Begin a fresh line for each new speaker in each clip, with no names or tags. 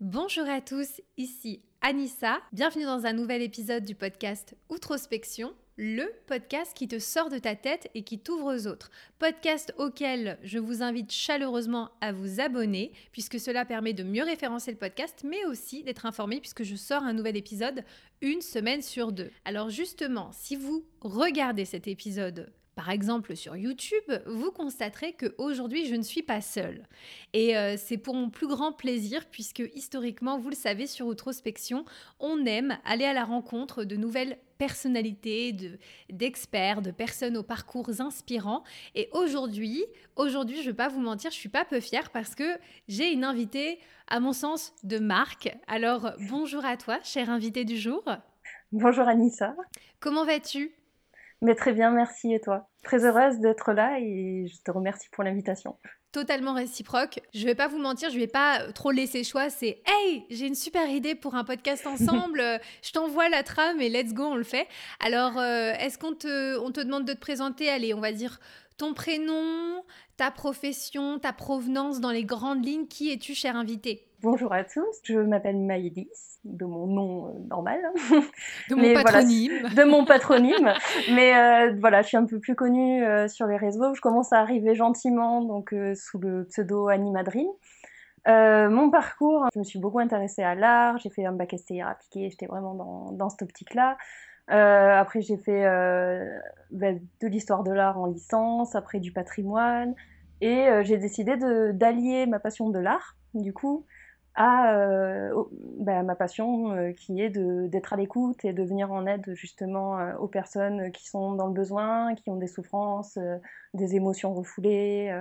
Bonjour à tous, ici Anissa. Bienvenue dans un nouvel épisode du podcast Outrospection, le podcast qui te sort de ta tête et qui t'ouvre aux autres. Podcast auquel je vous invite chaleureusement à vous abonner, puisque cela permet de mieux référencer le podcast, mais aussi d'être informé, puisque je sors un nouvel épisode une semaine sur deux. Alors justement, si vous regardez cet épisode par exemple sur YouTube, vous constaterez que aujourd'hui je ne suis pas seule. Et euh, c'est pour mon plus grand plaisir puisque historiquement, vous le savez, sur Outrospection, on aime aller à la rencontre de nouvelles personnalités, d'experts, de, personnes aux parcours inspirants. Et aujourd'hui, aujourd'hui, je ne vais pas vous mentir, je suis pas peu fière parce que j'ai une invitée, à mon sens, de marque. Alors bonjour à toi, chère invitée du jour.
Bonjour Anissa.
Comment vas-tu?
Mais très bien, merci et toi? Très heureuse d'être là et je te remercie pour l'invitation.
Totalement réciproque. Je vais pas vous mentir, je vais pas trop laisser choix. C'est Hey, j'ai une super idée pour un podcast ensemble. je t'envoie la trame et let's go, on le fait. Alors, euh, est-ce qu'on te, on te demande de te présenter? Allez, on va dire ton prénom, ta profession, ta provenance dans les grandes lignes. Qui es-tu, cher invité?
Bonjour à tous, je m'appelle Maïlis, de mon nom euh, normal.
De mon patronyme.
de mon patronyme. Mais euh, voilà, je suis un peu plus connue euh, sur les réseaux. Je commence à arriver gentiment, donc sous le pseudo Animadrine. mon parcours, je me suis beaucoup intéressée à l'art, j'ai fait un bac STI appliqué, j'étais vraiment dans, dans cette optique-là. après, j'ai fait ben, de l'histoire de l'art en licence, après du patrimoine, et j'ai décidé d'allier ma passion de l'art, du coup, à euh, bah, ma passion euh, qui est d'être à l'écoute et de venir en aide justement euh, aux personnes qui sont dans le besoin, qui ont des souffrances, des émotions refoulées,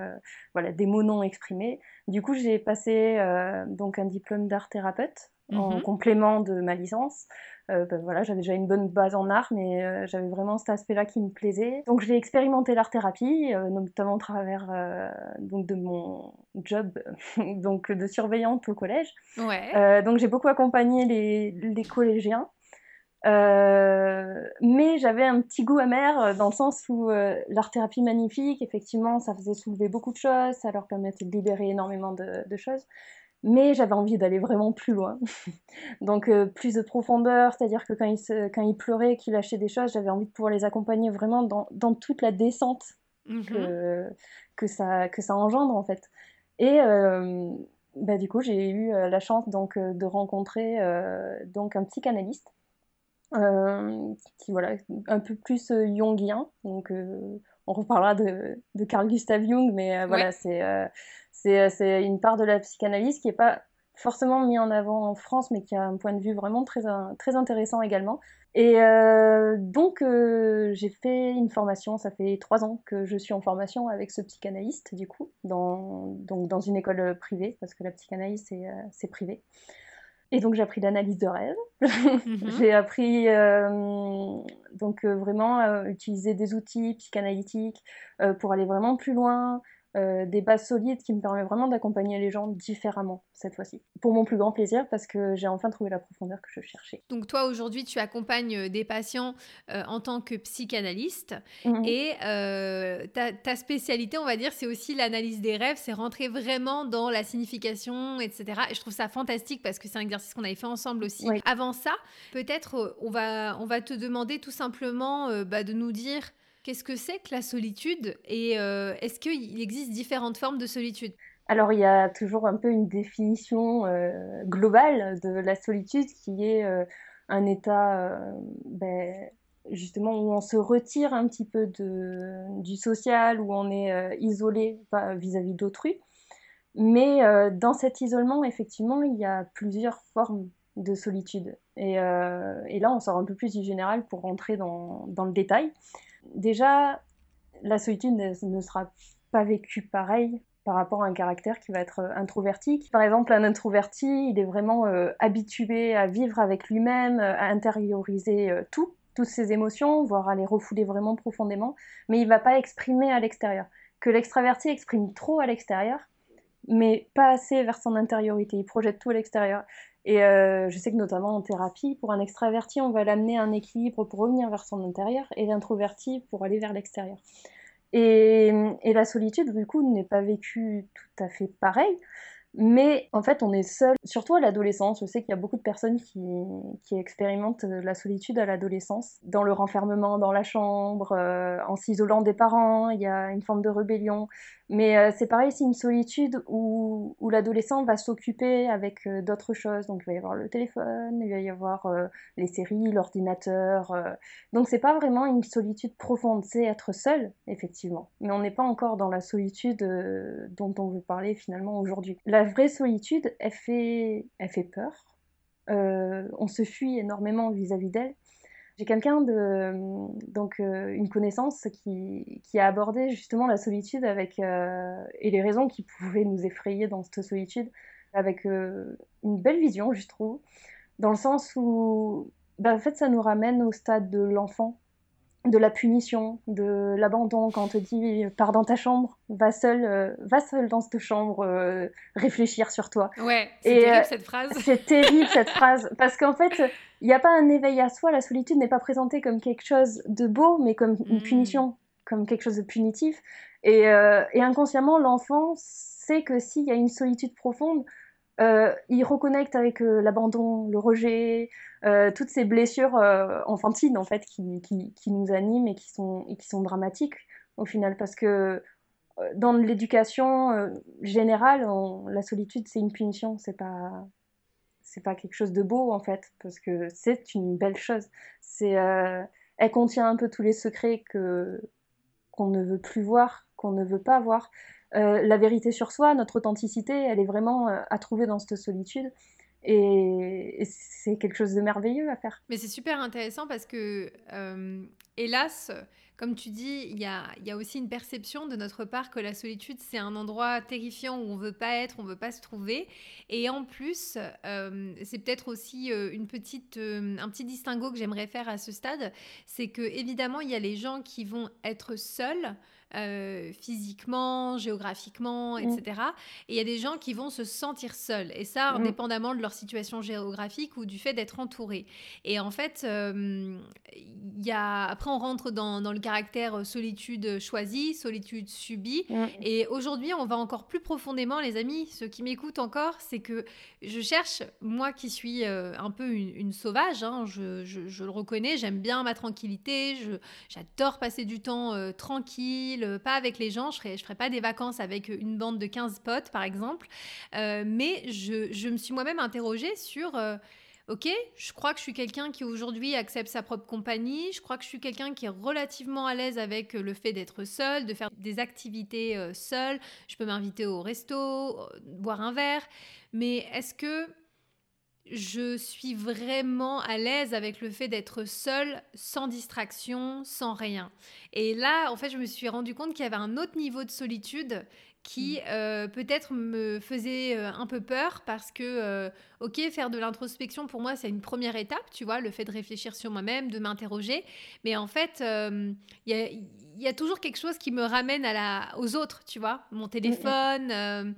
voilà, des mots non exprimés. Du coup, j'ai passé donc un diplôme d'art thérapeute en mmh complément de ma licence. Euh, ben voilà, j'avais déjà une bonne base en art, mais euh, j'avais vraiment cet aspect-là qui me plaisait. Donc j'ai expérimenté l'art-thérapie, euh, notamment au travers donc de mon job donc de surveillante au collège.
Ouais.
donc j'ai beaucoup accompagné les, les collégiens. mais j'avais un petit goût amer dans le sens où l'art-thérapie magnifique, effectivement, ça faisait soulever beaucoup de choses, ça leur permettait de libérer énormément de, de choses mais j'avais envie d'aller vraiment plus loin. Donc euh, plus de profondeur, c'est-à-dire que quand ils, quand pleuraient, qu'ils lâchaient des choses, j'avais envie de pouvoir les accompagner vraiment dans, dans toute la descente mmh que, que, ça, que ça engendre en fait. Et euh, bah, du coup, j'ai eu euh, la chance donc, de rencontrer donc un psychanalyste qui voilà un peu plus jungien. Donc on reparlera de, de Carl Gustav Jung, mais voilà, c'est euh, c'est une part de la psychanalyse qui n'est pas forcément mis en avant en France, mais qui a un point de vue vraiment très, très intéressant également. Et euh, donc, euh, j'ai fait une formation, ça fait trois ans que je suis en formation avec ce psychanalyste, du coup, dans, donc dans une école privée, parce que la psychanalyse, c'est privé. Et donc, j'ai appris l'analyse de rêve. Mhm. j'ai appris donc vraiment utiliser des outils psychanalytiques pour aller vraiment plus loin, euh, des bases solides qui me permettent vraiment d'accompagner les gens différemment cette fois-ci. Pour mon plus grand plaisir parce que j'ai enfin trouvé la profondeur que je cherchais.
Donc toi aujourd'hui tu accompagnes euh, des patients euh, en tant que psychanalyste mhm. et ta, spécialité on va dire c'est aussi l'analyse des rêves, c'est rentrer vraiment dans la signification etc. Et je trouve ça fantastique parce que c'est un exercice qu'on avait fait ensemble aussi. Avant ça peut-être on va, on va te demander tout simplement bah, de nous dire Qu'est-ce que c'est que la solitude et euh, est-ce qu'il existe différentes formes de solitude?
Alors il y a toujours un peu une définition euh, globale de la solitude qui est euh, un état ben, justement où on se retire un petit peu du social, où on est isolé vis-à-vis d'autrui. Mais dans cet isolement, effectivement, il y a plusieurs formes de solitude. Et, là, on sort un peu plus du général pour rentrer dans le détail déjà, la solitude ne, sera pas vécue pareil par rapport à un caractère qui va être euh, introverti. Par exemple, un introverti, il est vraiment euh, habitué à vivre avec lui-même, à intérioriser euh, tout, toutes ses émotions, voire à les refouler vraiment profondément, mais il va pas exprimer à l'extérieur. Que l'extraverti exprime trop à l'extérieur, mais pas assez vers son intériorité. Il projette tout à l'extérieur. Et euh, je sais que notamment en thérapie, pour un extraverti, on va l'amener à un équilibre pour revenir vers son intérieur et l'introverti pour aller vers l'extérieur. Et, la solitude, du coup, n'est pas vécue tout à fait pareil, Mais en fait, on est seul, surtout à l'adolescence. Je sais qu'il y a beaucoup de personnes qui, expérimentent la solitude à l'adolescence, dans le renfermement dans la chambre, euh, en s'isolant des parents, il y a une forme de rébellion. Mais euh, c'est pareil, c'est une solitude où, l'adolescent va s'occuper avec euh, d'autres choses. Donc il va y avoir le téléphone, il va y avoir les séries, l'ordinateur. Donc c'est pas vraiment une solitude profonde, c'est être seul, effectivement. Mais on n'est pas encore dans la solitude dont on veut parler finalement aujourd'hui. La vraie solitude, elle fait, elle fait peur. Euh, on se fuit énormément vis-à-vis d'elle. J'ai quelqu'un de donc euh, une connaissance qui, a abordé justement la solitude avec euh, et les raisons qui pouvaient nous effrayer dans cette solitude avec une belle vision, je trouve, dans le sens où fait ça nous ramène au stade de l'enfant de la punition, de l'abandon quand on te dit pars dans ta chambre, va seul, euh, va seul dans cette chambre euh, réfléchir sur toi.
Ouais, c'est terrible euh, cette phrase.
C'est terrible cette phrase parce qu'en fait, il n'y a pas un éveil à soi, la solitude n'est pas présentée comme quelque chose de beau, mais comme une hmm. punition, comme quelque chose de punitif. Et, et inconsciemment, l'enfant sait que s'il y a une solitude profonde, euh, il reconnecte avec euh, l'abandon, le rejet, euh, toutes ces blessures enfantines en fait qui, qui, nous animent et qui sont, et qui sont dramatiques au final parce que dans l'éducation générale, la solitude c'est une punition, c'est pas c'est pas quelque chose de beau en fait parce que c'est une belle chose. C'est elle contient un peu tous les secrets que qu'on ne veut plus voir, qu'on ne veut pas voir. Euh, la vérité sur soi, notre authenticité, elle est vraiment euh, à trouver dans cette solitude. Et, c'est quelque chose de merveilleux à faire.
Mais c'est super intéressant parce que, euh, hélas, comme tu dis, il y a, aussi une perception de notre part que la solitude, c'est un endroit terrifiant où on veut pas être, on veut pas se trouver. Et en plus, c'est peut-être aussi une petite, un petit distinguo que j'aimerais faire à ce stade, c'est que évidemment, il y a les gens qui vont être seuls. Euh, physiquement, géographiquement, etc. Mm. Et il y a des gens qui vont se sentir seuls, et ça, mm. indépendamment de leur situation géographique ou du fait d'être entourés. Et en fait, euh, il y a... après, on rentre dans, dans, le caractère solitude choisie, solitude subie. Mm. Et aujourd'hui, on va encore plus profondément, les amis, ceux qui m'écoutent encore, c'est que je cherche, moi qui suis euh, un peu une, sauvage, hein, je, je, je, le reconnais, j'aime bien ma tranquillité, j'adore passer du temps tranquille euh, pas avec les gens. Je ne ferai pas des vacances avec une bande de 15 potes, par exemple. Euh, mais je, me suis moi-même interrogée sur... Euh, ok, je crois que je suis quelqu'un qui aujourd'hui accepte sa propre compagnie. Je crois que je suis quelqu'un qui est relativement à l'aise avec le fait d'être seul, de faire des activités seul. Je peux m'inviter au resto, boire un verre. Mais est-ce que je suis vraiment à l'aise avec le fait d'être seule, sans distraction, sans rien. Et là, en fait, je me suis rendu compte qu'il y avait un autre niveau de solitude qui mm. euh, peut-être me faisait euh, un peu peur parce que, euh, ok, faire de l'introspection pour moi, c'est une première étape, tu vois, le fait de réfléchir sur moi-même, de m'interroger. Mais en fait, il y a, toujours quelque chose qui me ramène à la, aux autres, tu vois, mon mm, mm.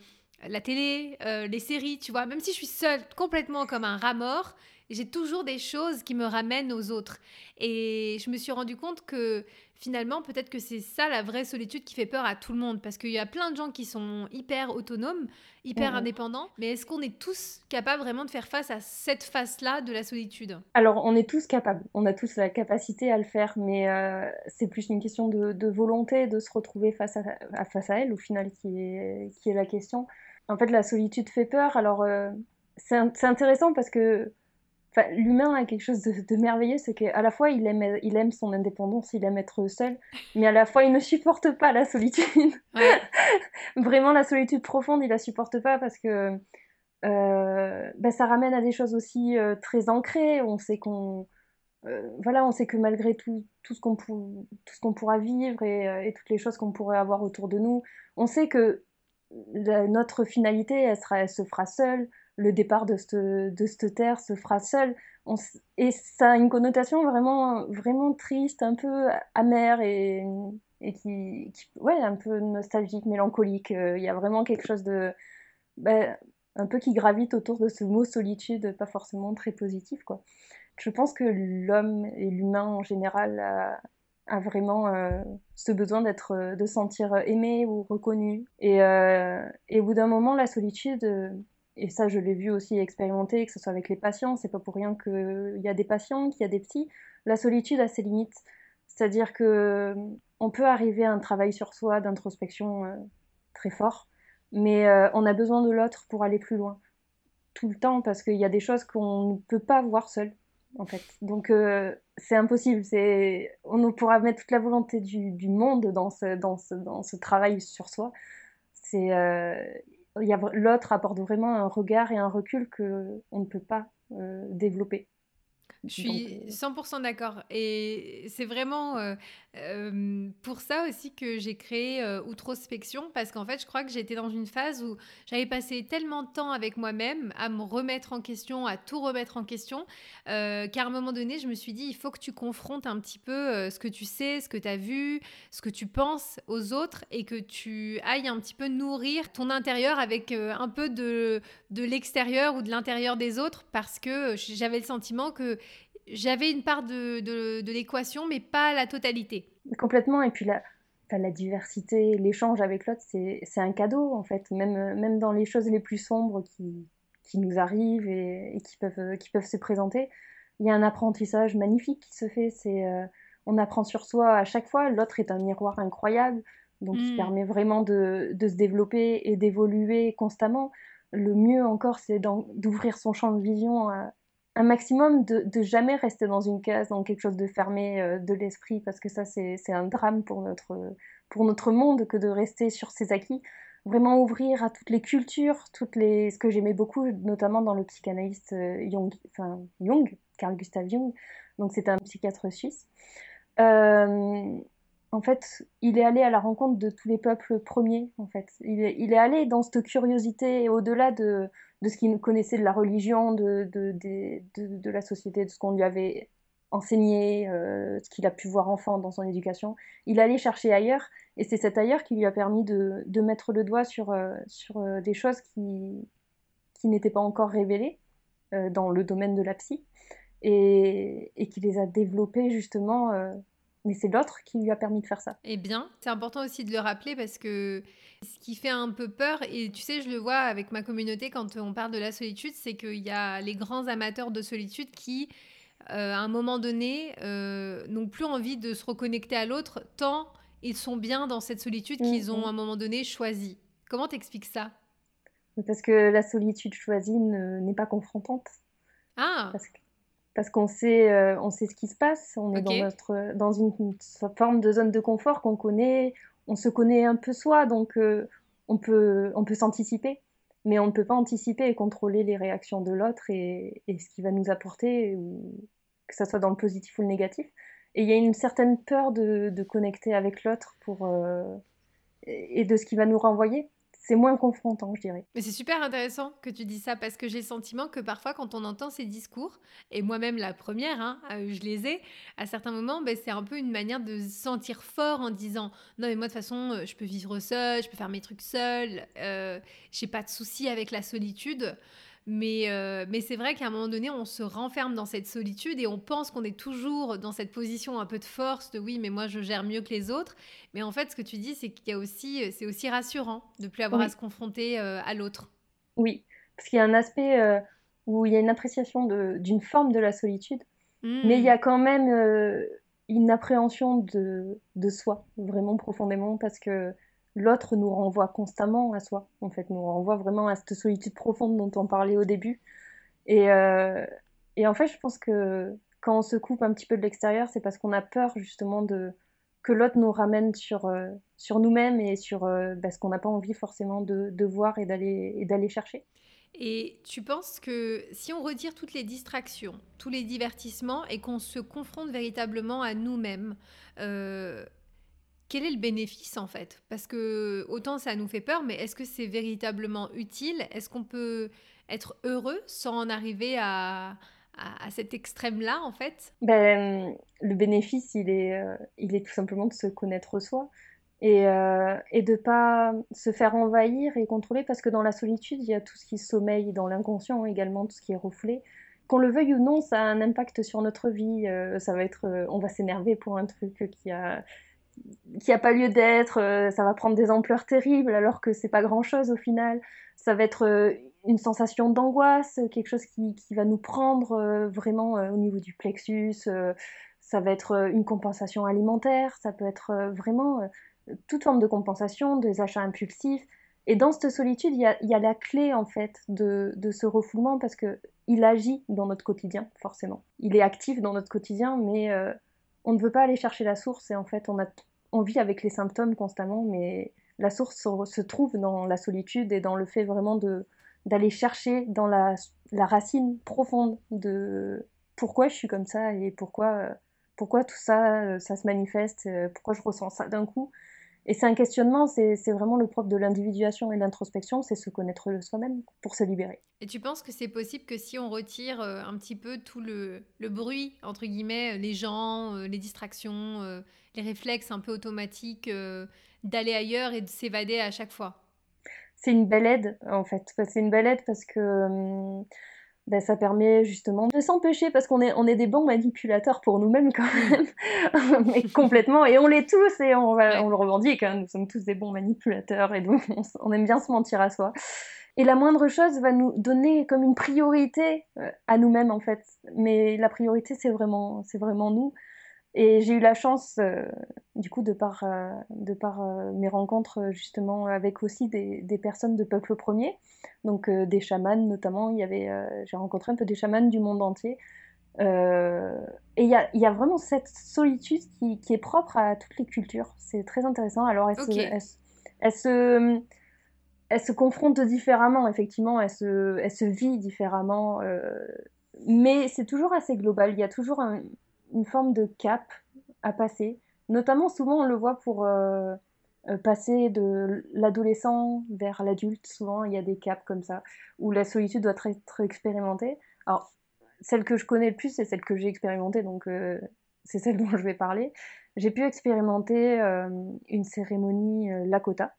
La télé, euh, les séries, tu vois, même si je suis seule complètement comme un rat mort, j'ai toujours des choses qui me ramènent aux autres. Et je me suis rendu compte que finalement, peut-être que c'est ça la vraie solitude qui fait peur à tout le monde, parce qu'il y a plein de gens qui sont hyper autonomes, hyper mhm. indépendants, mais est-ce qu'on est tous capables vraiment de faire face à cette face-là de la solitude?
Alors, on est tous capables, on a tous la capacité à le faire, mais euh, c'est plus une question de, volonté, de se retrouver face à, face à elle, au final, qui est, qui est la question. En fait, la solitude fait peur. Alors, euh, c'est intéressant parce que l'humain a quelque chose de, merveilleux, c'est qu'à la fois il aime, il aime son indépendance, il aime être seul, mais à la fois il ne supporte pas la solitude. Vraiment, la solitude profonde, il la supporte pas parce que euh, bah, ça ramène à des choses aussi euh, très ancrées. On sait qu'on voilà, on sait que malgré tout, tout ce qu'on qu'on pourra vivre et, et, toutes les choses qu'on pourrait avoir autour de nous, on sait que notre finalité, elle, sera, se fera seule, le départ de cette, de terre se fera seul. et ça a une connotation vraiment, vraiment triste, un peu amère et, et qui, ouais, un peu nostalgique, mélancolique. Euh, il y a vraiment quelque chose de. Ben, un peu qui gravite autour de ce mot solitude, pas forcément très positif, quoi. Je pense que l'homme et l'humain en général a, a vraiment ce besoin d'être, de sentir aimé ou reconnu. Et, et au bout d'un moment, la solitude, et ça je l'ai vu aussi expérimenter, que ce soit avec les patients, c'est pas pour rien qu'il y a des patients, qu'il y a des petits, la solitude a ses limites. C'est-à-dire que on peut arriver à un travail sur soi d'introspection très fort, mais on a besoin de l'autre pour aller plus loin tout le temps parce qu'il y a des choses qu'on ne peut pas voir seul en fait. Donc euh, c'est impossible. C'est on pourra mettre toute la volonté du, monde dans ce, travail sur soi. Euh, l'autre apporte vraiment un regard et un recul que on ne peut pas euh, développer.
Je suis 100% d'accord. Et c'est vraiment euh, pour ça aussi que j'ai créé euh, Outrospection, parce qu'en fait, je crois que j'étais dans une phase où j'avais passé tellement de temps avec moi-même à me remettre en question, à tout remettre en question, euh, qu'à un moment donné, je me suis dit, il faut que tu confrontes un petit peu ce que tu sais, ce que tu as vu, ce que tu penses aux autres, et que tu ailles un petit peu nourrir ton intérieur avec un peu de, de l'extérieur ou de l'intérieur des autres, parce que j'avais le sentiment que j'avais une part de, de, l'équation, mais pas la totalité.
Complètement. Et puis la, la diversité, l'échange avec l'autre, c'est un cadeau, en fait. Même, même dans les choses les plus sombres qui, qui nous arrivent et, qui, peuvent, qui peuvent se présenter, il y a un apprentissage magnifique qui se fait. C'est euh, on apprend sur soi à chaque fois. L'autre est un miroir incroyable, donc qui hmm. permet vraiment de, de se développer et d'évoluer constamment. Le mieux encore, c'est d'ouvrir son champ de vision à, un maximum de, jamais rester dans une case, dans quelque chose de fermé euh, de l'esprit, parce que ça, c'est un drame pour notre, pour notre monde que de rester sur ses acquis. Vraiment ouvrir à toutes les cultures, toutes les, ce que j'aimais beaucoup, notamment dans le psychanalyste euh, Jung, enfin, Jung, Carl Gustav Jung, donc c'est un psychiatre suisse. Euh, en fait, il est allé à la rencontre de tous les peuples premiers, en fait. Il est allé dans cette curiosité, au-delà de, de ce qu'il connaissait de la religion, de, de, de, la société, de ce qu'on lui avait enseigné, euh, ce qu'il a pu voir enfant dans son éducation. Il allait chercher ailleurs, et c'est cet ailleurs qui lui a permis de, mettre le doigt sur, euh, sur euh, des choses qui, qui n'étaient pas encore révélées dans le domaine de la psy, et, et qui les a développées justement mais c'est l'autre qui lui a permis de faire ça.
Eh bien, c'est important aussi de le rappeler parce que ce qui fait un peu peur, et tu sais, je le vois avec ma communauté quand on parle de la solitude, c'est qu'il y a les grands amateurs de solitude qui, euh, à un moment donné, euh, n'ont plus envie de se reconnecter à l'autre tant ils sont bien dans cette solitude qu'ils mm, ont mm. à un moment donné choisi. Comment t'expliques ça?
Parce que la solitude choisie n'est pas confrontante.
Ah
parce que parce qu'on sait, euh, on sait ce qui se passe, on est dans, notre, dans une, forme de zone de confort qu'on connaît, on se connaît un peu soi, donc euh, on peut, on peut s'anticiper, mais on ne peut pas anticiper et contrôler les réactions de l'autre et, et, ce qu'il va nous apporter, que ce soit dans le positif ou le négatif. Et il y a une certaine peur de, de connecter avec l'autre pour, euh, et de ce qu'il va nous renvoyer c'est moins confrontant, je dirais.
Mais c'est super intéressant que tu dis ça parce que j'ai le sentiment que parfois, quand on entend ces discours, et moi-même la première, hein, euh, je les ai, à certains moments, ben, c'est un peu une manière de se sentir fort en disant Non, mais moi, de toute façon, euh, je peux vivre seul, je peux faire mes trucs seul, euh, j'ai pas de souci avec la solitude. Mais, euh, mais c'est vrai qu'à un moment donné, on se renferme dans cette solitude et on pense qu'on est toujours dans cette position un peu de force, de oui, mais moi je gère mieux que les autres. Mais en fait, ce que tu dis, c'est qu'il y a aussi, c'est aussi rassurant de plus avoir à se confronter euh, à l'autre.
Oui, parce qu'il y a un aspect euh, où il y a une appréciation d'une forme de la solitude, mmh. mais il y a quand même une appréhension de, de soi, vraiment profondément, parce que l'autre nous renvoie constamment à soi, en fait, nous renvoie vraiment à cette solitude profonde dont on parlait au début. Et, euh, et en fait, je pense que quand on se coupe un petit peu de l'extérieur, c'est parce qu'on a peur justement de que l'autre nous ramène sur, euh, sur nous-mêmes et sur euh, bah, ce qu'on n'a pas envie forcément de, de voir et d'aller chercher.
Et tu penses que si on retire toutes les distractions, tous les divertissements et qu'on se confronte véritablement à nous-mêmes, quel est le bénéfice en fait? Parce que autant ça nous fait peur, mais est-ce que c'est véritablement utile? Est-ce qu'on peut être heureux sans en arriver à, cet extrême-là en fait?
Ben, Le bénéfice, il est, euh, il est tout simplement de se connaître soi et, euh, de pas se faire envahir et contrôler parce que dans la solitude, il y a tout ce qui sommeille dans l'inconscient également, tout ce qui est refoulé. qu'on le veuille ou non, ça a un impact sur notre vie. ça va être, on va s'énerver pour un truc qui a qui a pas lieu d'être, ça va prendre des ampleurs terribles alors que c'est pas grand chose au final. Ça va être une sensation d'angoisse, quelque chose qui, qui, va nous prendre vraiment au niveau du plexus. ça va être une compensation alimentaire, ça peut être vraiment toute forme de compensation, des achats impulsifs. Et dans cette solitude, il y a, la clé en fait de, ce refoulement parce que il agit dans notre quotidien, forcément. Il est actif dans notre quotidien, mais euh, on ne veut pas aller chercher la source et en fait, on, a, on vit avec les symptômes constamment, mais la source se, trouve dans la solitude et dans le fait vraiment de d'aller chercher dans la, la, racine profonde de pourquoi je suis comme ça et pourquoi, pourquoi tout ça, euh, ça se manifeste, euh, pourquoi je ressens ça d'un coup. Et c'est un questionnement, c'est vraiment le propre de l'individuation et l'introspection, c'est se connaître soi-même pour se libérer.
Et tu penses que c'est possible que si on retire euh, un petit peu tout le, le bruit, entre guillemets, les gens, les distractions, les réflexes un peu automatiques, d'aller ailleurs et de s'évader à chaque fois
C'est une belle aide, en fait. C'est une belle aide parce que... Hum, ben, ça permet justement de s'empêcher parce qu'on est, on est des bons manipulateurs pour nous-mêmes quand même, mais complètement, et on l'est tous et on, on le revendique, hein. nous sommes tous des bons manipulateurs et donc on, aime bien se mentir à soi. Et la moindre chose va nous donner comme une priorité euh, à nous-mêmes en fait, mais la priorité c'est vraiment, c'est vraiment nous. Et j'ai eu la chance, euh, du coup, de par, euh, de par euh, mes rencontres justement avec aussi des, des, personnes de peuple premier, donc des chamans notamment. Il y avait, j'ai rencontré un peu des chamans du monde entier. et il y a, y a, vraiment cette solitude qui, qui, est propre à toutes les cultures. C'est très intéressant. Alors, elle, se, elle, se, elle se confronte différemment, effectivement. Elle se, elle se vit différemment. mais c'est toujours assez global. Il y a toujours un une forme de cap à passer. Notamment, souvent, on le voit pour euh, euh, passer de l'adolescent vers l'adulte. Souvent, il y a des caps comme ça, où la solitude doit être expérimentée. Alors, celle que je connais le plus, c'est celle que j'ai expérimentée, donc euh, c'est celle dont je vais parler. J'ai pu expérimenter une cérémonie Lakota.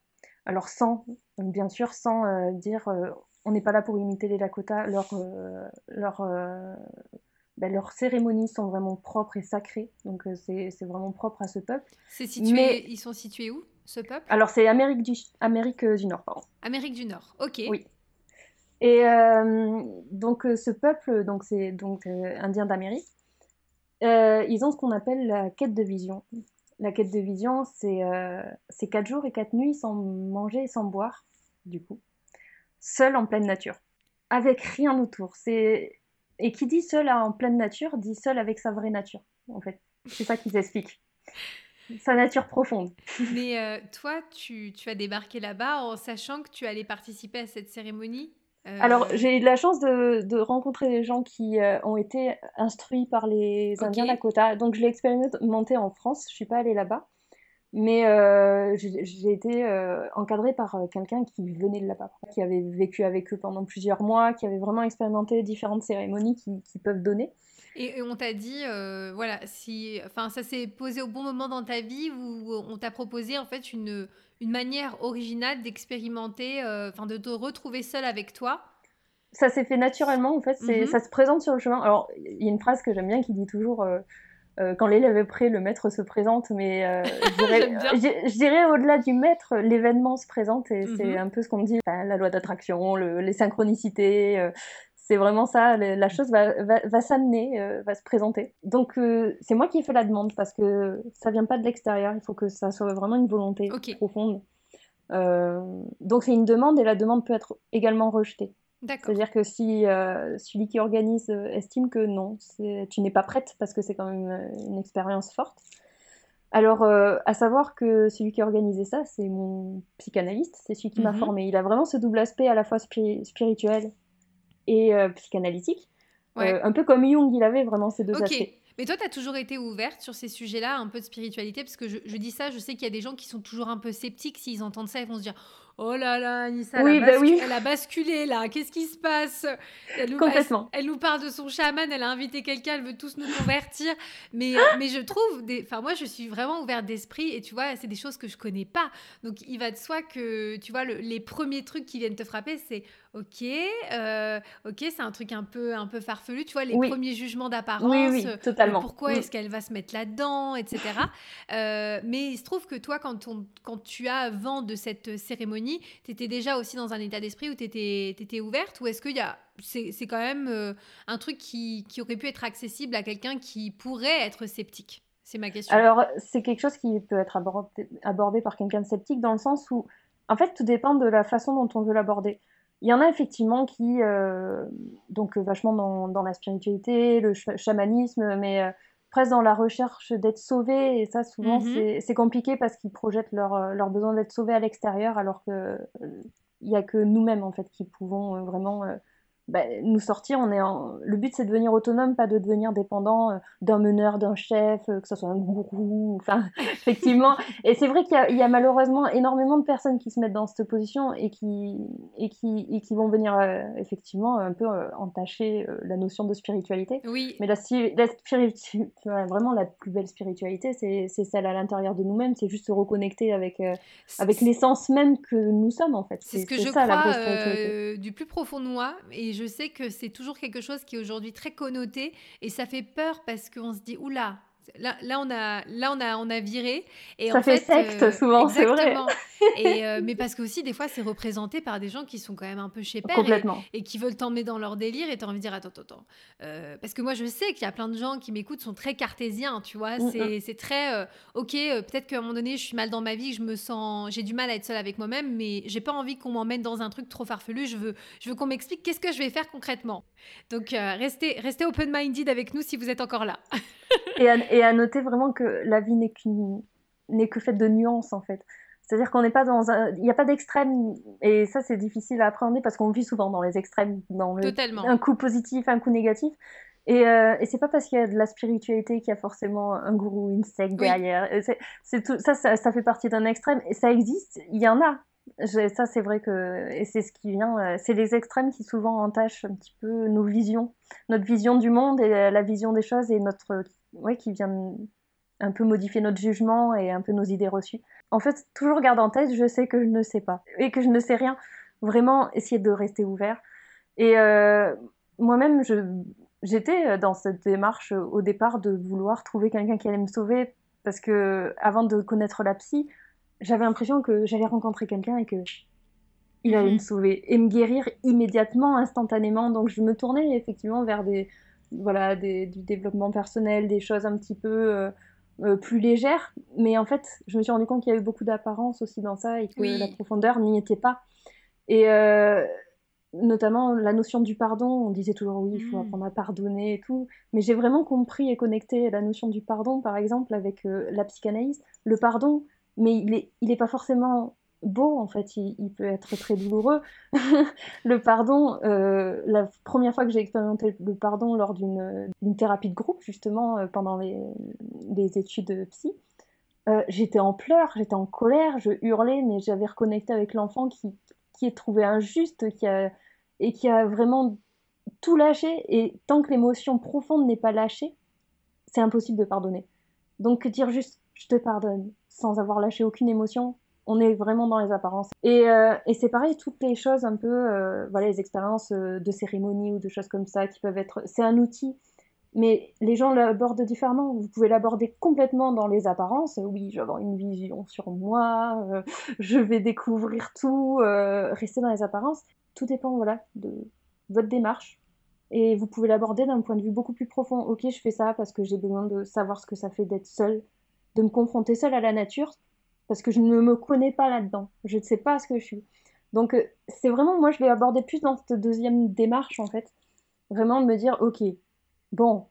Alors, sans, bien sûr, sans dire on n'est pas là pour imiter les Lakota, leur, leur ben, leurs cérémonies sont vraiment propres et sacrées. Donc euh, c'est vraiment propre à ce peuple.
Situé, Ils sont situés où, ce peuple?
Alors c'est Amérique du, Amérique du Nord, pardon.
Amérique du Nord, ok.
Oui. Et euh, donc euh, ce peuple, donc c'est donc indien d'Amérique, ils ont ce qu'on appelle la quête de vision. La quête de vision, c'est quatre jours et quatre nuits sans manger et sans boire, du coup, seul en pleine nature, avec rien autour. C'est et qui dit seul en pleine nature, dit seul avec sa vraie nature, en fait. C'est ça qu'ils expliquent. Sa nature profonde.
Mais euh, toi, tu, tu, as débarqué là-bas en sachant que tu allais participer à cette cérémonie
euh, Alors, j'ai eu la chance de, de rencontrer des gens qui euh, ont été instruits par les Indiens Lakota. Donc, je l'ai expérimenté en France. Je suis pas allée là-bas. Mais euh, j'ai été euh, encadrée par euh, quelqu'un qui venait de là-bas, qui avait vécu avec eux pendant plusieurs mois, qui avait vraiment expérimenté différentes cérémonies qui, qui peuvent donner.
Et, on t'a dit, voilà, si, enfin, ça s'est posé au bon moment dans ta vie où on t'a proposé en fait une, une manière originale d'expérimenter, enfin, de te retrouver seule avec toi?
Ça s'est fait naturellement, en fait, mm-hmm. ça se présente sur le chemin. Alors, il y a une phrase que j'aime bien qui dit toujours euh, quand l'élève est prêt, le maître se présente, mais euh, je dirais, au-delà du maître, l'événement se présente et c'est mhm. un peu ce qu'on dit, la loi d'attraction, les synchronicités, euh, c'est vraiment ça, la chose va, va, va s'amener, va se présenter. Donc c'est moi qui ai fait la demande parce que ça vient pas de l'extérieur, il faut que ça soit vraiment une volonté profonde. donc c'est une demande et la demande peut être également rejetée. C'est-à-dire que si euh, celui qui organise euh, estime que non, tu n'es pas prête parce que c'est quand même euh, une, expérience forte, alors à savoir que celui qui a organisé ça, c'est mon psychanalyste, c'est celui qui m'a mhm. formé. Il a vraiment ce double aspect à la fois spirituel et psychanalytique. un peu comme Jung, il avait vraiment ces deux aspects.
Mais toi, tu as toujours été ouverte sur ces sujets-là, un peu de spiritualité, parce que je, dis ça, je sais qu'il y a des gens qui sont toujours un peu sceptiques s'ils entendent ça, ils vont se dire Oh là là, Anissa, elle, a bah elle, a basculé là. Qu'est-ce qui se passe? Elle nous,
Complètement.
Elle, nous parle de son chaman, elle a invité quelqu'un, elle veut tous nous convertir. Mais, euh, mais je trouve, des... enfin moi je suis vraiment ouverte d'esprit et tu vois, c'est des choses que je connais pas. Donc il va de soi que, tu vois, les premiers trucs qui viennent te frapper, c'est ok, euh, ok, c'est un truc un peu, un peu farfelu, tu vois, les premiers jugements d'apparence.
Oui, oui, totalement.
Pourquoi est-ce qu'elle va se mettre là-dedans, etc. mais il se trouve que toi, quand, on, quand tu as vent de cette cérémonie, tu étais déjà aussi dans un état d'esprit où tu étais, ouverte Ou est-ce que c'est, quand même euh, un truc qui, aurait pu être accessible à quelqu'un qui pourrait être sceptique? C'est ma question.
Alors, c'est quelque chose qui peut être abordé, par quelqu'un de sceptique dans le sens où, en fait, tout dépend de la façon dont on veut l'aborder. Il y en a effectivement qui, euh, donc vachement dans, la spiritualité, le chamanisme, mais euh, presque dans la recherche d'être sauvés. Et ça, souvent, mhm. c'est compliqué parce qu'ils projettent leur, euh, leur besoin d'être sauvés à l'extérieur, alors qu'il euh, n'y a que nous-mêmes, en fait, qui pouvons euh, vraiment bah, nous sortir. On est en... Le but, c'est de devenir autonome, pas de devenir dépendant euh, d'un meneur, d'un chef, euh, que ce soit un gourou. Enfin, effectivement. Et c'est vrai qu'il y, a malheureusement énormément de personnes qui se mettent dans cette position et qui, et qui, et qui vont venir euh, effectivement un peu entacher la notion de spiritualité.
Oui.
Mais la, la spiritualité, vraiment la plus belle spiritualité, c'est celle à l'intérieur de nous-mêmes. C'est juste se reconnecter avec, avec l'essence même que nous sommes, en fait.
C'est ce que je ça, crois du plus profond de moi. Et je je sais que c'est toujours quelque chose qui est aujourd'hui très connoté et ça fait peur parce qu'on se dit oula, Là, là, on a, là, on a, on a viré. Et
ça
en
fait, secte euh, souvent, c'est vrai.
Et, euh, mais parce que aussi, des fois, c'est représenté par des gens qui sont quand même un peu chez père et, qui veulent t'emmener dans leur délire et t'as envie de dire attends, attends, attends. Euh, parce que moi, je sais qu'il y a plein de gens qui m'écoutent sont très cartésiens, tu vois. Mm, mm. C'est très ok. Peut-être qu'à un moment donné, je suis mal dans ma vie, je me sens, j'ai du mal à être seule avec moi-même, mais j'ai pas envie qu'on m'emmène dans un truc trop farfelu. Je veux, je veux qu'on m'explique qu'est-ce que je vais faire concrètement. Donc, restez, restez open-minded avec nous si vous êtes encore là.
et, à, à, noter vraiment que la vie n'est n'est que faite de nuances en fait. C'est-à-dire qu'on n'est pas dans un, il n'y a pas d'extrême et ça c'est difficile à appréhender parce qu'on vit souvent dans les extrêmes, dans le, un coup positif, un coup négatif. Et, euh, et c'est pas parce qu'il y a de la spiritualité qu'il y a forcément un gourou, une secte derrière. C'est tout, ça, ça, ça, fait partie d'un extrême et ça existe. Il y en a. ça c'est vrai que et c'est ce qui vient. Euh, c'est les extrêmes qui souvent entachent un petit peu nos visions, notre vision du monde et la vision des choses et notre ouais, qui vient un peu modifier notre jugement et un peu nos idées reçues. En fait, toujours garder en tête, je sais que je ne sais pas et que je ne sais rien. Vraiment, essayer de rester ouvert. Et euh, moi-même, j'étais dans cette démarche au départ de vouloir trouver quelqu'un qui allait me sauver parce que avant de connaître la psy, j'avais l'impression que j'allais rencontrer quelqu'un et que il allait me mhm. sauver et me guérir immédiatement, instantanément. Donc je me tournais effectivement vers des, voilà, du développement personnel, des choses un petit peu euh, euh, plus légères. Mais en fait, je me suis rendu compte qu'il y avait beaucoup d'apparence aussi dans ça et que la profondeur n'y était pas. Et euh, notamment la notion du pardon, on disait toujours oui, il faut mm. apprendre à pardonner et tout. Mais j'ai vraiment compris et connecté la notion du pardon, par exemple, avec la psychanalyse. Le pardon, mais il n'est il est pas forcément beau, en fait, il, peut être très douloureux. le pardon, euh, la première fois que j'ai expérimenté le pardon lors d'une thérapie de groupe, justement, euh, pendant les, les, études psy, euh, j'étais en pleurs, j'étais en colère, je hurlais, mais j'avais reconnecté avec l'enfant qui, qui est trouvé injuste qui a, et qui a vraiment tout lâché. Et tant que l'émotion profonde n'est pas lâchée, c'est impossible de pardonner. Donc dire juste je te pardonne sans avoir lâché aucune émotion, on est vraiment dans les apparences. Et, euh, et c'est pareil, toutes les choses un peu, euh, voilà, les expériences euh, de cérémonie ou de choses comme ça qui peuvent être. C'est un outil, mais les gens l'abordent différemment. Vous pouvez l'aborder complètement dans les apparences. Oui, je vais avoir une vision sur moi, je vais découvrir tout, rester dans les apparences. Tout dépend, voilà, de votre démarche. Et vous pouvez l'aborder d'un point de vue beaucoup plus profond. Ok, je fais ça parce que j'ai besoin de savoir ce que ça fait d'être seul, de me confronter seul à la nature parce que je ne me connais pas là-dedans. Je ne sais pas ce que je suis. Donc euh, c'est vraiment, moi je l'ai abordé plus dans cette deuxième démarche en fait. Vraiment de me dire, ok, bon,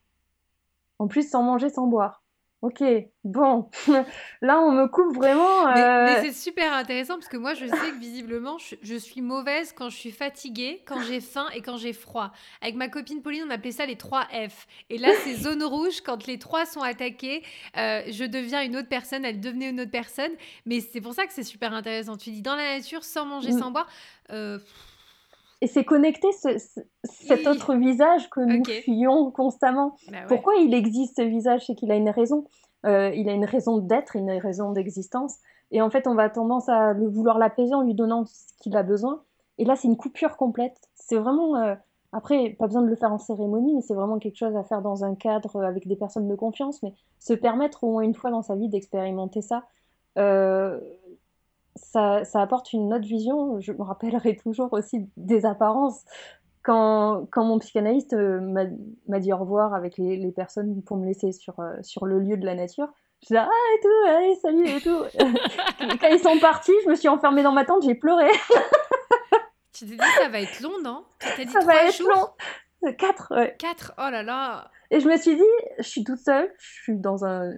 en plus sans manger, sans boire. Ok, bon, là on me coupe vraiment.
Mais, euh, c'est super intéressant parce que moi je sais que visiblement je, suis mauvaise quand je suis fatiguée, quand j'ai faim et quand j'ai froid. Avec ma copine Pauline on appelait ça les 3 F. Et là c'est zone rouge, quand les trois sont attaqués, euh, je deviens une autre personne, elle devenait une autre personne. Mais c'est pour ça que c'est super intéressant. Tu dis dans la nature, sans manger, mm. sans boire. Euh,
et c'est connecter cet autre visage que nous fuyons constamment. Bah Pourquoi il existe ce visage? C'est qu'il a une raison. Euh, il a une raison d'être, une raison d'existence. Et en fait, on va tendance à le vouloir l'apaiser en lui donnant ce qu'il a besoin. Et là, c'est une coupure complète. C'est vraiment. Euh, après, pas besoin de le faire en cérémonie, mais c'est vraiment quelque chose à faire dans un cadre avec des personnes de confiance, mais se permettre au moins une fois dans sa vie d'expérimenter ça. Euh, ça, apporte une autre vision. Je me rappellerai toujours aussi des apparences. Quand, quand mon psychanalyste euh, m'a dit au revoir avec les, personnes pour me laisser sur, euh, sur le lieu de la nature, je disais ah et tout, allez, salut et tout. quand ils sont partis, je me suis enfermée dans ma tente, j'ai pleuré.
tu t'es dit ça va être long, non?
Dit Ça va être long. Quatre, ouais.
Quatre, oh là là.
Et je me suis dit, je suis toute seule, je suis dans un,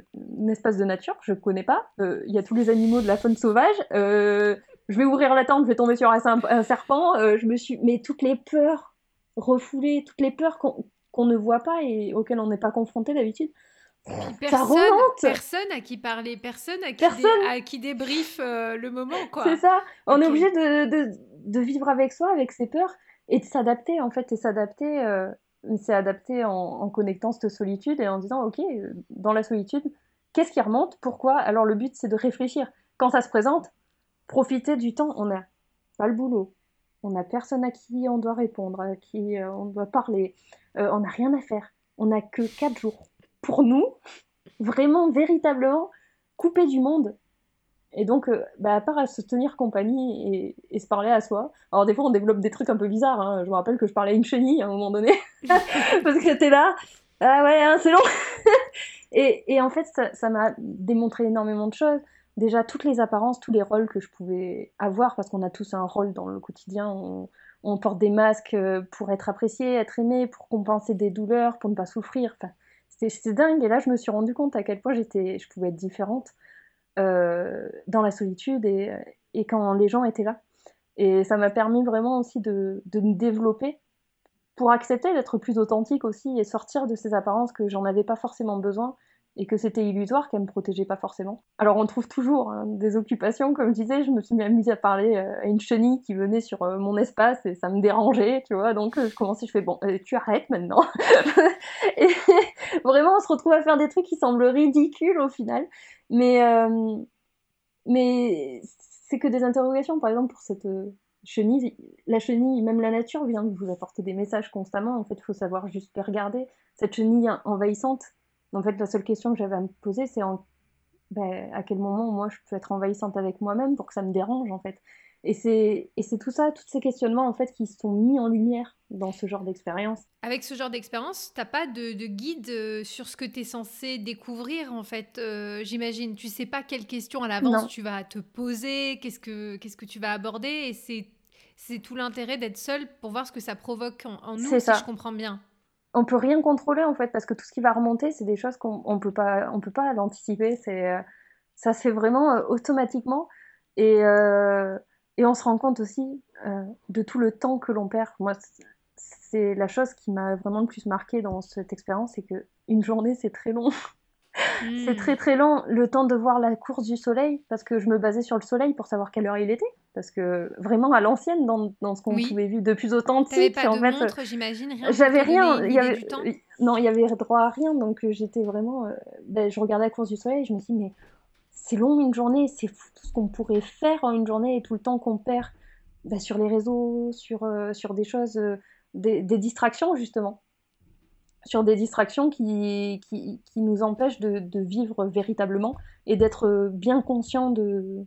espace de nature, je connais pas. Euh, il y a tous les animaux de la faune sauvage. Euh, je vais ouvrir la tente, je vais tomber sur un, serpent. Euh, je me suis, mais toutes les peurs refoulées, toutes les peurs qu'on ne voit pas et auxquelles on n'est pas confronté d'habitude.
Personne, personne à qui parler, personne à qui, à qui débrief le moment.
C'est ça. On est obligé de, de, de, vivre avec soi, avec ses peurs et de s'adapter en fait et s'adapter c'est adapté en, connectant cette solitude et en disant, ok, dans la solitude, qu'est-ce qui remonte? Pourquoi? Alors le but, c'est de réfléchir. Quand ça se présente, profiter du temps. On n'a pas le boulot. On n'a personne à qui on doit répondre, à qui euh, on doit parler. Euh, on n'a rien à faire. On n'a que quatre jours. Pour nous, vraiment, véritablement, couper du monde, et donc, euh, bah, à part à se tenir compagnie et, se parler à soi. Alors, des fois, on développe des trucs un peu bizarres. Hein. Je me rappelle que je parlais à une chenille à un moment donné. parce que t'es là. Ah ouais, hein, c'est long. et, et, en fait, ça m'a démontré énormément de choses. Déjà, toutes les apparences, tous les rôles que je pouvais avoir, parce qu'on a tous un rôle dans le quotidien. On, on, porte des masques euh, pour être apprécié, être aimé, pour compenser des douleurs, pour ne pas souffrir. Enfin, c'était dingue. Et là, je me suis rendu compte à quel point j'étais, je pouvais être différente. Euh, dans la solitude et, et, quand les gens étaient là. Et ça m'a permis vraiment aussi de, de me développer pour accepter d'être plus authentique aussi et sortir de ces apparences que j'en avais pas forcément besoin et que c'était illusoire, qu'elle me protégeait pas forcément. Alors on trouve toujours hein, des occupations, comme je disais, je me suis amusée à parler euh, à une chenille qui venait sur euh, mon espace et ça me dérangeait, tu vois, donc je commençais, je fais bon, tu arrêtes maintenant. et vraiment on se retrouve à faire des trucs qui semblent ridicules au final, mais, euh, mais c'est que des interrogations. Par exemple, pour cette euh, chenille, la chenille, même la nature vient vous apporter des messages constamment. En fait, il faut savoir juste les regarder. Cette chenille envahissante, en fait, la seule question que j'avais à me poser, c'est en, ben, à quel moment moi je peux être envahissante avec moi-même pour que ça me dérange, en fait. Et c'est tout ça, tous ces questionnements en fait qui sont mis en lumière dans ce genre d'expérience.
Avec ce genre d'expérience, t'as pas de, de, guide euh, sur ce que tu es censé découvrir en fait, euh, j'imagine. Tu sais pas quelles questions à l'avance tu vas te poser, qu'est-ce que qu'est-ce que tu vas aborder, et c'est c'est tout l'intérêt d'être seul pour voir ce que ça provoque en, nous, si ça. je comprends bien.
On peut rien contrôler en fait parce que tout ce qui va remonter, c'est des choses qu'on on peut pas on peut pas l'anticiper. C'est euh, ça fait vraiment automatiquement et et on se rend compte aussi euh, de tout le temps que l'on perd. Moi, c'est la chose qui m'a vraiment le plus marqué dans cette expérience, c'est que une journée, c'est très long. C'est très très long le temps de voir la course du soleil, parce que je me basais sur le soleil pour savoir quelle heure il était. Parce que vraiment à l'ancienne, dans, dans ce qu'on pouvait vivre de plus authentique,
pas en de fait, montre, j'imagine.
J'avais rien. Il y avait, non, il y avait droit à rien, donc j'étais vraiment. Euh, ben, je regardais la course du soleil, et je me suis dit mais c'est long une journée, c'est fou tout ce qu'on pourrait faire en une journée et tout le temps qu'on perd bah, sur les réseaux, sur, euh, sur des choses, euh, des, distractions justement. Sur des distractions qui, qui, nous empêchent de, vivre véritablement et d'être bien conscient de,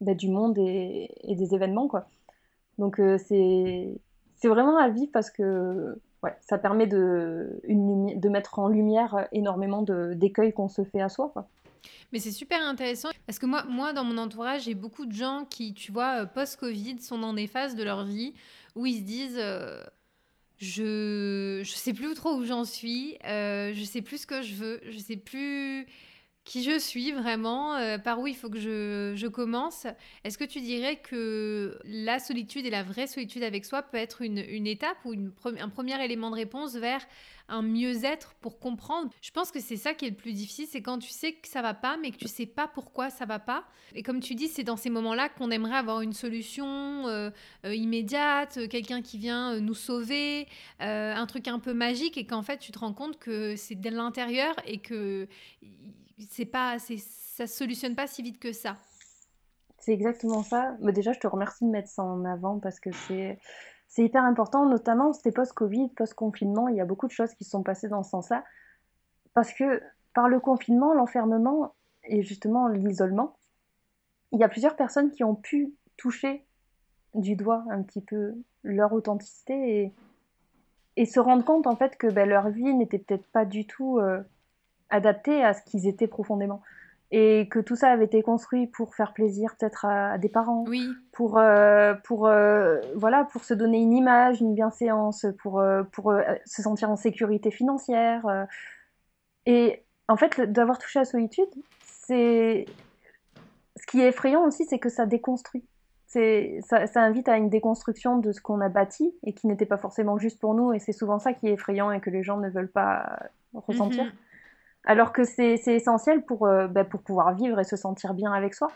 bah, du monde et, des événements. Quoi. Donc euh, c'est vraiment à vivre parce que ouais, ça permet de, une, de mettre en lumière énormément d'écueils qu'on se fait à soi. Quoi.
Mais c'est super intéressant parce que moi, moi, dans mon entourage, j'ai beaucoup de gens qui, tu vois, euh, post-Covid, sont dans des phases de leur vie où ils se disent euh, je je sais plus trop où j'en suis, euh, je sais plus ce que je veux, je sais plus qui je suis vraiment, euh, par où il faut que je, commence. Est-ce que tu dirais que la solitude et la vraie solitude avec soi peut être une, étape ou un premier élément de réponse vers un mieux-être pour comprendre. Je pense que c'est ça qui est le plus difficile, c'est quand tu sais que ça va pas, mais que tu sais pas pourquoi ça va pas. Et comme tu dis, c'est dans ces moments-là qu'on aimerait avoir une solution euh, euh, immédiate, quelqu'un qui vient euh, nous sauver, un truc un peu magique, et qu'en fait tu te rends compte que c'est de l'intérieur et que c'est pas, ça se solutionne pas si vite que ça.
C'est exactement ça. Mais déjà, je te remercie de mettre ça en avant parce que c'est c'est hyper important, notamment c'était post-Covid, post-confinement, il y a beaucoup de choses qui se sont passées dans ce sens-là. Parce que par le confinement, l'enfermement et justement l'isolement, il y a plusieurs personnes qui ont pu toucher du doigt un petit peu leur authenticité et, se rendre compte en fait que ben, leur vie n'était peut-être pas du tout euh, adaptée à ce qu'ils étaient profondément et que tout ça avait été construit pour faire plaisir peut-être à, des parents,
oui.
pour euh, pour euh, voilà pour se donner une image, une bienséance, pour euh, pour se sentir en sécurité financière. et en fait, d'avoir touché à la solitude, c'est ce qui est effrayant aussi, c'est que ça déconstruit. C'est ça, ça, invite à une déconstruction de ce qu'on a bâti et qui n'était pas forcément juste pour nous. Et c'est souvent ça qui est effrayant et que les gens ne veulent pas ressentir. Mhm alors que c'est essentiel pour, euh, bah, pour pouvoir vivre et se sentir bien avec soi.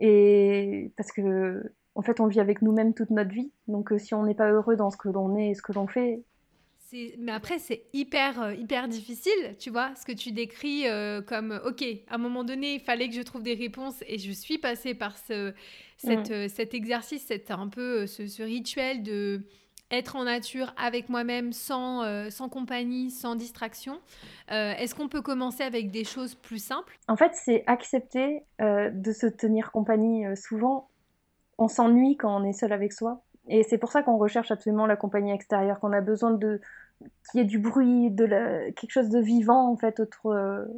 Et parce que, en fait, on vit avec nous-mêmes toute notre vie. Donc, euh, si on n'est pas heureux dans ce que l'on est et ce que l'on fait.
Mais après, c'est hyper, euh, hyper difficile, tu vois, ce que tu décris comme, OK, à un moment donné, il fallait que je trouve des réponses et je suis passée par ce, cette, mm. cet exercice, c'est un peu ce rituel de être en nature avec moi-même sans, euh, sans compagnie, sans distraction. Euh, est-ce qu'on peut commencer avec des choses plus simples?
En fait, c'est accepter euh, de se tenir compagnie. souvent, on s'ennuie quand on est seul avec soi. Et c'est pour ça qu'on recherche absolument la compagnie extérieure, qu'on a besoin de qu'il y ait du bruit, de quelque chose de vivant en fait autour,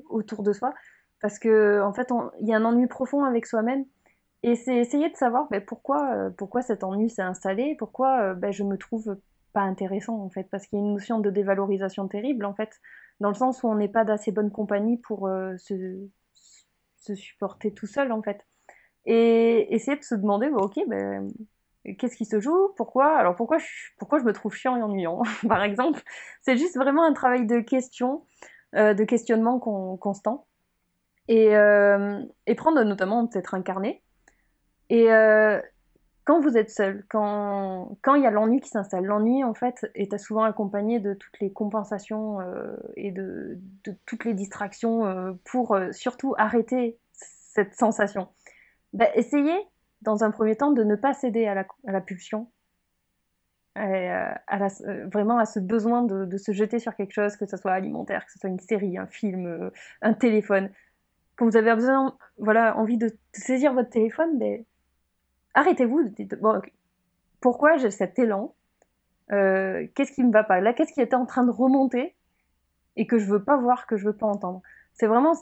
autour de soi. Parce que en fait, il y a un ennui profond avec soi-même et c'est essayer de savoir ben, pourquoi, euh, pourquoi cet ennui s'est installé, pourquoi euh, ben, je me trouve pas intéressant en fait, parce qu'il y a une notion de dévalorisation terrible en fait, dans le sens où on n'est pas d'assez bonne compagnie pour euh, se, supporter tout seul en fait. Et essayer de se demander, ok, ben, qu'est-ce qui se joue, pourquoi, alors pourquoi je, pourquoi je me trouve chiant et ennuyant, par exemple? C'est juste vraiment un travail de question, de questionnement constant. Et, et prendre notamment peut-être un carnet et euh, quand vous êtes seul, quand, il y a l'ennui qui s'installe, l'ennui en fait est souvent accompagné de toutes les compensations euh, et de, toutes les distractions euh, pour surtout arrêter cette sensation. Bah, essayez dans un premier temps de ne pas céder à la, pulsion, vraiment à ce besoin de, se jeter sur quelque chose, que ce soit alimentaire, que ce soit une série, un film, un téléphone. Quand vous avez envie de saisir votre téléphone, ben, arrêtez-vous. Bon, pourquoi j'ai cet élan euh, Qu'est-ce qui me va pas? Là, qu'est-ce qui était en train de remonter et que je veux pas voir, que je veux pas entendre? C'est vraiment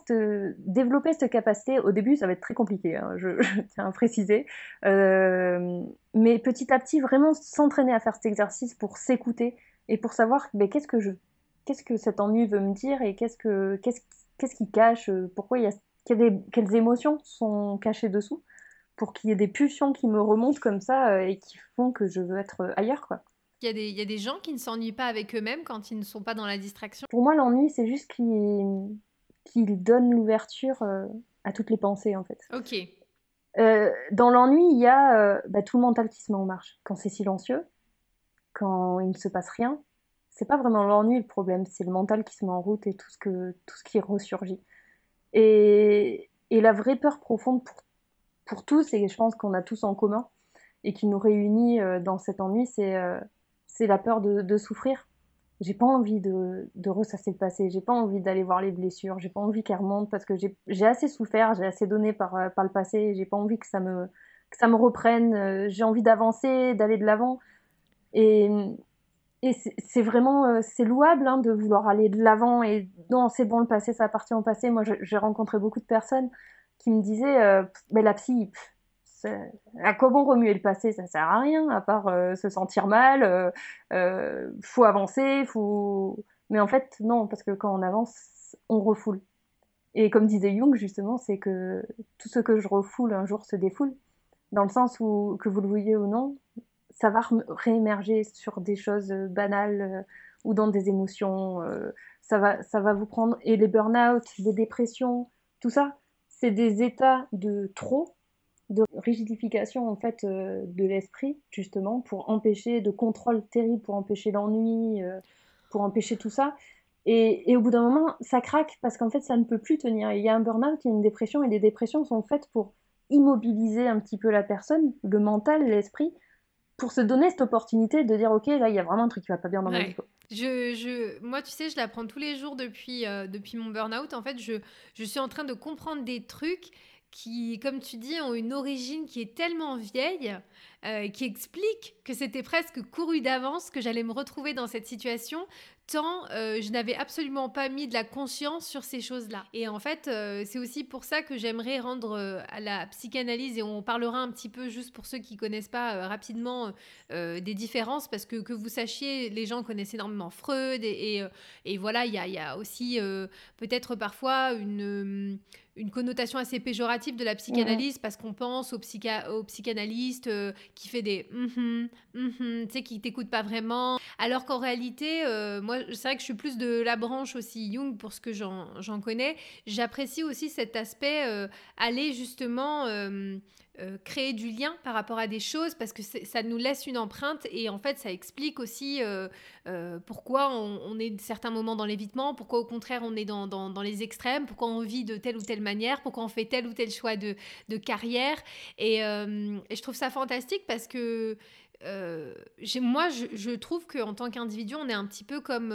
développer cette capacité. Au début, ça va être très compliqué, hein, je, tiens à préciser. Euh, mais petit à petit, vraiment s'entraîner à faire cet exercice pour s'écouter et pour savoir mais qu'est-ce que je, qu'est-ce que cet ennui veut me dire et qu'est-ce que qu'est-ce qu'est-ce qui cache, pourquoi il y a quelles émotions sont cachées dessous? Pour qu'il y ait des pulsions qui me remontent comme ça euh, et qui font que je veux être euh, ailleurs, quoi.
Il y, a des, il y a des gens qui ne s'ennuient pas avec eux-mêmes quand ils ne sont pas dans la distraction.
Pour moi, l'ennui, c'est juste qu'ils qu'il donne l'ouverture euh, à toutes les pensées, en fait.
Ok.
dans l'ennui, il y a bah, tout le mental qui se met en marche. Quand c'est silencieux, quand il ne se passe rien, c'est pas vraiment l'ennui le problème, c'est le mental qui se met en route et tout ce, que, tout ce qui ressurgit. Et, et la vraie peur profonde pour pour tous, et je pense qu'on a tous en commun, et qui nous réunit euh, dans cet ennui, c'est euh, c'est la peur de, souffrir. J'ai pas envie de, de, ressasser le passé, j'ai pas envie d'aller voir les blessures, j'ai pas envie qu'elles remontent parce que j'ai assez souffert, j'ai assez donné par, euh, par le passé, j'ai pas envie que ça me, que ça me reprenne, j'ai envie d'avancer, d'aller de l'avant. Et, et c'est vraiment c'est louable hein, de vouloir aller de l'avant et non c'est bon le passé ça appartient au passé moi j'ai rencontré beaucoup de personnes qui me disait euh, mais la psy à quoi bon remuer le passé ça sert à rien à part euh, se sentir mal euh, euh, faut avancer faut mais en fait non parce que quand on avance on refoule Et comme disait Jung, justement, c'est que tout ce que je refoule un jour se défoule, dans le sens où, que vous le voyez ou non, ça va réémerger sur des choses banales ou dans des émotions. Ça, va, ça va vous prendre. Et les burn-out, les dépressions, tout ça, c'est des états de trop, de rigidification en fait euh, de l'esprit, justement, pour empêcher, de contrôle terrible, pour empêcher l'ennui, pour empêcher tout ça. Et, au bout d'un moment, ça craque parce qu'en fait, ça ne peut plus tenir. Il y a un burn-out, il y a une dépression, et les dépressions sont faites pour immobiliser un petit peu la personne, le mental, l'esprit, pour se donner cette opportunité de dire, ok, là, il y a vraiment un truc qui va pas bien dans ma vie.
Je, je, moi, tu sais, je l'apprends tous les jours depuis, euh, depuis mon burn-out. En fait, je, je suis en train de comprendre des trucs qui, comme tu dis, ont une origine qui est tellement vieille, euh, qui explique que c'était presque couru d'avance que j'allais me retrouver dans cette situation, tant euh, je n'avais absolument pas mis de la conscience sur ces choses-là. Et en fait, euh, c'est aussi pour ça que j'aimerais rendre à la psychanalyse, et on parlera un petit peu, juste pour ceux qui connaissent pas rapidement, des différences, parce que que vous sachiez, les gens connaissent énormément Freud, et, et, voilà, il y a, y a, aussi peut-être parfois une une connotation assez péjorative de la psychanalyse parce qu'on pense au, psycha au psychanalyste euh, qui fait des mm -hmm, tu sais, qui t'écoute pas vraiment. Alors qu'en réalité, euh, moi, c'est vrai que je suis plus de la branche aussi Jung pour ce que j'en connais. J'apprécie aussi cet aspect, euh, aller justement euh, créer du lien par rapport à des choses parce que ça nous laisse une empreinte et en fait ça explique aussi euh, euh, pourquoi on, est certains moments dans l'évitement, pourquoi au contraire on est dans, les extrêmes, pourquoi on vit de telle ou telle manière, pourquoi on fait tel ou tel choix de, carrière et, je trouve ça fantastique parce que moi je, je trouve qu'en tant qu'individu on est un petit peu comme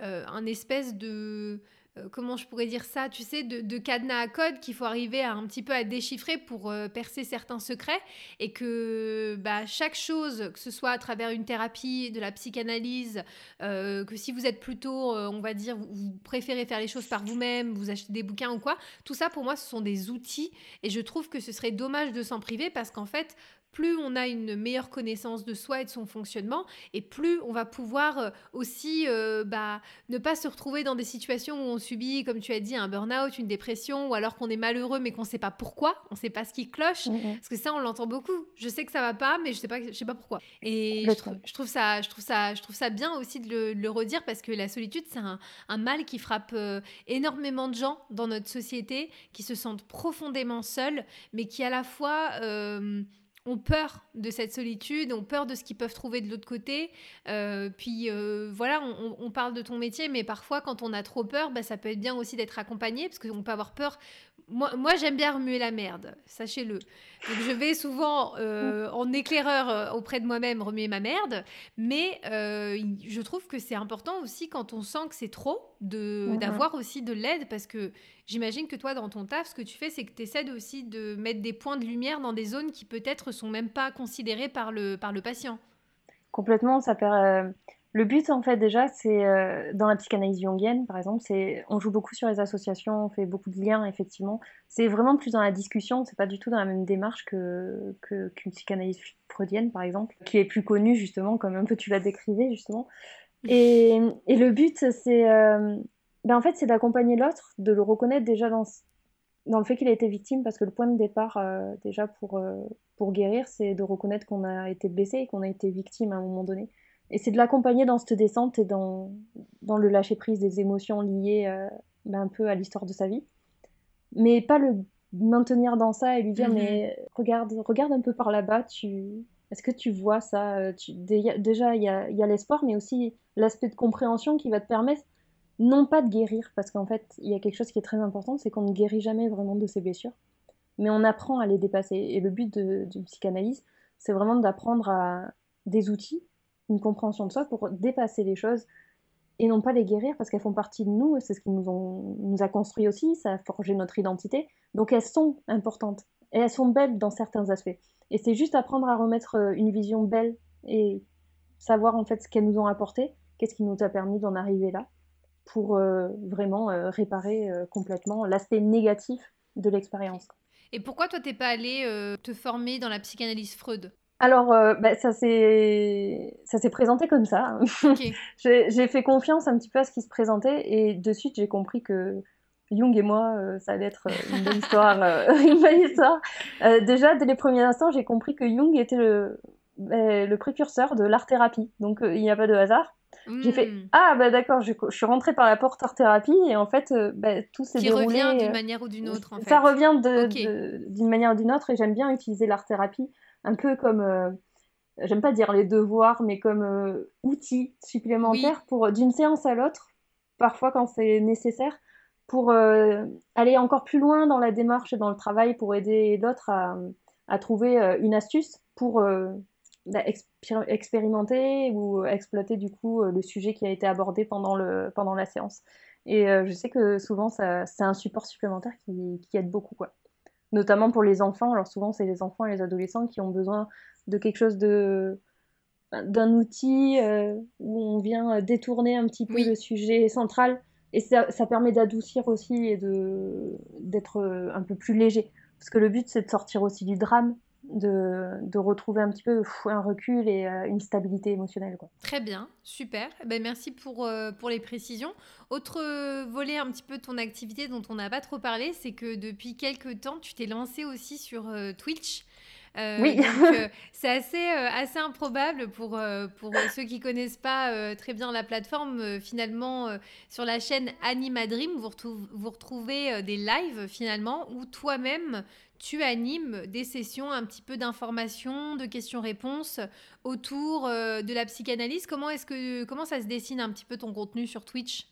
un espèce de euh, comment je pourrais dire ça, tu sais, de, cadenas à code qu'il faut arriver à un petit peu à déchiffrer pour euh, percer certains secrets. Et que bah, chaque chose, que ce soit à travers une thérapie, de la psychanalyse, euh, que si vous êtes plutôt, on va dire, vous, préférez faire les choses par vous-même, vous achetez des bouquins ou quoi, tout ça pour moi ce sont des outils. Et je trouve que ce serait dommage de s'en priver parce qu'en fait, plus on a une meilleure connaissance de soi et de son fonctionnement, et plus on va pouvoir euh, aussi euh, bah, ne pas se retrouver dans des situations où on subit, comme tu as dit, un burn-out, une dépression, ou alors qu'on est malheureux mais qu'on ne sait pas pourquoi, on ne sait pas ce qui cloche, mm, mm. parce que ça on l'entend beaucoup. Je sais que ça va pas, mais je sais pas, je sais pas pourquoi. Et je, trouve ça, je trouve ça, je trouve ça bien aussi de le, redire parce que la solitude c'est un, mal qui frappe euh, énormément de gens dans notre société, qui se sentent profondément seuls, mais qui à la fois ont peur de cette solitude, ont peur de ce qu'ils peuvent trouver de l'autre côté. Euh, puis euh, voilà, on, parle de ton métier, mais parfois quand on a trop peur, bah, ça peut être bien aussi d'être accompagné, parce qu'on peut avoir peur moi, j'aime bien remuer la merde, sachez-le. Donc, je vais souvent euh, en éclaireur euh, auprès de moi-même remuer ma merde, mais euh, je trouve que c'est important aussi quand on sent que c'est trop mhm. d'avoir aussi de l'aide parce que j'imagine que toi, dans ton taf, ce que tu fais, c'est que tu essaies aussi de mettre des points de lumière dans des zones qui peut-être sont même pas considérées par le, par le patient.
Complètement, ça perd le but, en fait, déjà, c'est euh, dans la psychanalyse jungienne, par exemple, c'est on joue beaucoup sur les associations, on fait beaucoup de liens, effectivement. C'est vraiment plus dans la discussion, c'est pas du tout dans la même démarche que qu'une psychanalyse freudienne, par exemple, qui est plus connue justement, comme un peu tu la décrivais justement. Et, et le but, c'est euh, ben, en fait, c'est d'accompagner l'autre, de le reconnaître déjà dans dans le fait qu'il a été victime, parce que le point de départ, euh, déjà pour pour guérir, c'est de reconnaître qu'on a été blessé et qu'on a été victime à un moment donné. Et c'est de l'accompagner dans cette descente et dans, dans le lâcher-prise des émotions liées euh, ben, un peu à l'histoire de sa vie. Mais pas le maintenir dans ça et lui dire, mhm. mais regarde, regarde un peu par là-bas, tu... est-ce que tu vois ça euh, tu... Déjà, il y a, y a l'espoir, mais aussi l'aspect de compréhension qui va te permettre non pas de guérir, parce qu'en fait, il y a quelque chose qui est très important, c'est qu'on ne guérit jamais vraiment de ses blessures, mais on apprend à les dépasser. Et le but d'une psychanalyse, c'est vraiment d'apprendre à des outils une compréhension de soi pour dépasser les choses et non pas les guérir parce qu'elles font partie de nous, c'est ce qui nous, ont, nous a construit aussi, ça a forgé notre identité. Donc elles sont importantes et elles sont belles dans certains aspects. Et c'est juste apprendre à remettre euh, une vision belle et savoir en fait ce qu'elles nous ont apporté, qu'est-ce qui nous a permis d'en arriver là pour euh, vraiment euh, réparer complètement l'aspect négatif de l'expérience.
Et pourquoi toi t'es pas allé te former dans la psychanalyse Freud?
Alors, euh, bah, ça s'est présenté comme ça. j'ai fait confiance un petit peu à ce qui se présentait et de suite j'ai compris que Jung et moi, ça allait être une bonne histoire. une bonne histoire. déjà, dès les premiers instants, j'ai compris que Jung était le, le précurseur de l'art-thérapie. Donc, il n'y a pas de hasard. J'ai fait hmm. Ah, bah d'accord, je, je, suis rentrée par la porte art-thérapie et en fait, bah, tout s'est déroulé.
Revient d'une manière ou d'une autre, en fait.
Ça revient d'une manière ou d'une autre et j'aime bien utiliser l'art-thérapie un peu comme j'aime pas dire les devoirs, mais comme euh, outil supplémentaire pour d'une séance à l'autre, parfois quand c'est nécessaire, pour euh, aller encore plus loin dans la démarche et dans le travail, pour aider l'autre à, à, trouver euh, une astuce pour bah, expérimenter ou exploiter du coup le sujet qui a été abordé pendant, le, pendant la séance. Et je sais que souvent, c'est un support supplémentaire qui, qui aide beaucoup. Quoi notamment pour les enfants. Alors souvent, c'est les enfants et les adolescents qui ont besoin de quelque chose de d'un outil euh, où on vient détourner un petit peu le sujet central. Et ça, ça permet d'adoucir aussi et de d'être un peu plus léger. Parce que le but c'est de sortir aussi du drame de, de, retrouver un petit peu un recul et euh, une stabilité émotionnelle. Quoi.
Très bien, super. Eh ben, merci pour, euh, pour les précisions. Autre volet un petit peu de ton activité dont on n'a pas trop parlé, c'est que depuis quelques temps, tu t'es lancé aussi sur Twitch.
Euh, oui.
Euh, c'est assez, euh, assez improbable pour, pour ceux qui connaissent pas très bien la plateforme. finalement, sur la chaîne Animadream, vous, vous retrouvez des lives finalement où toi-même tu animes des sessions un petit peu d'information, de questions-réponses autour de la psychanalyse. Comment est-ce que comment ça se dessine un petit peu ton contenu sur Twitch?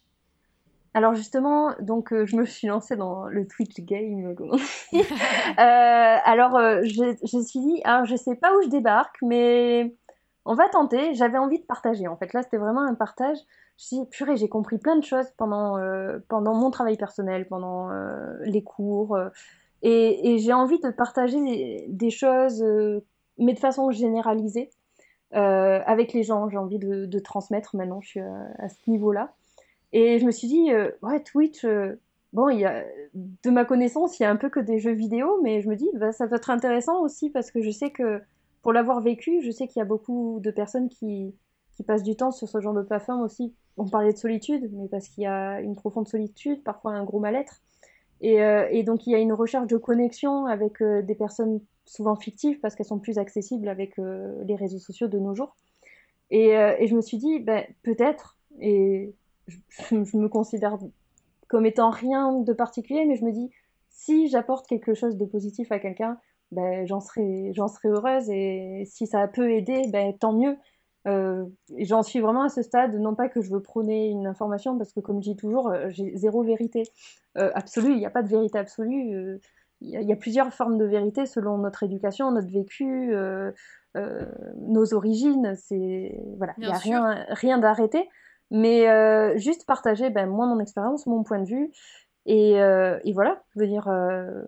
Alors justement, donc euh, je me suis lancée dans le Twitch game. euh, alors euh, je, je suis dit, alors je sais pas où je débarque, mais on va tenter. J'avais envie de partager. En fait, là, c'était vraiment un partage. Je suis dit, purée, j'ai compris plein de choses pendant, euh, pendant mon travail personnel, pendant les cours. Et, j'ai envie de partager des, choses, mais de façon généralisée, avec les gens. J'ai envie de, transmettre maintenant. Je suis à ce niveau-là. Et je me suis dit, euh, ouais, Twitch, euh, bon, y a, de ma connaissance, il y a un peu que des jeux vidéo, mais je me dis, bah, ça peut être intéressant aussi parce que je sais que, pour l'avoir vécu, je sais qu'il y a beaucoup de personnes qui, qui passent du temps sur ce genre de plateforme aussi. On parlait de solitude, mais parce qu'il y a une profonde solitude, parfois un gros mal-être. Et, euh, et, donc il y a une recherche de connexion avec des personnes souvent fictives parce qu'elles sont plus accessibles avec les réseaux sociaux de nos jours. Et, je me suis dit, ben, peut-être, et je, me considère comme étant rien de particulier, mais je me dis, si j'apporte quelque chose de positif à quelqu'un, ben, j'en serais, j'en serais heureuse et si ça peut aider, ben, tant mieux. Euh, j'en suis vraiment à ce stade, non pas que je veux prôner une information, parce que comme je dis toujours, euh, j'ai zéro vérité euh, absolue, il n'y a pas de vérité absolue, il y, a plusieurs formes de vérité selon notre éducation, notre vécu, nos origines, c'est voilà, il n'y a rien, rien d'arrêté. Mais juste partager ben, moi mon expérience, mon point de vue, et, et voilà, venir, euh,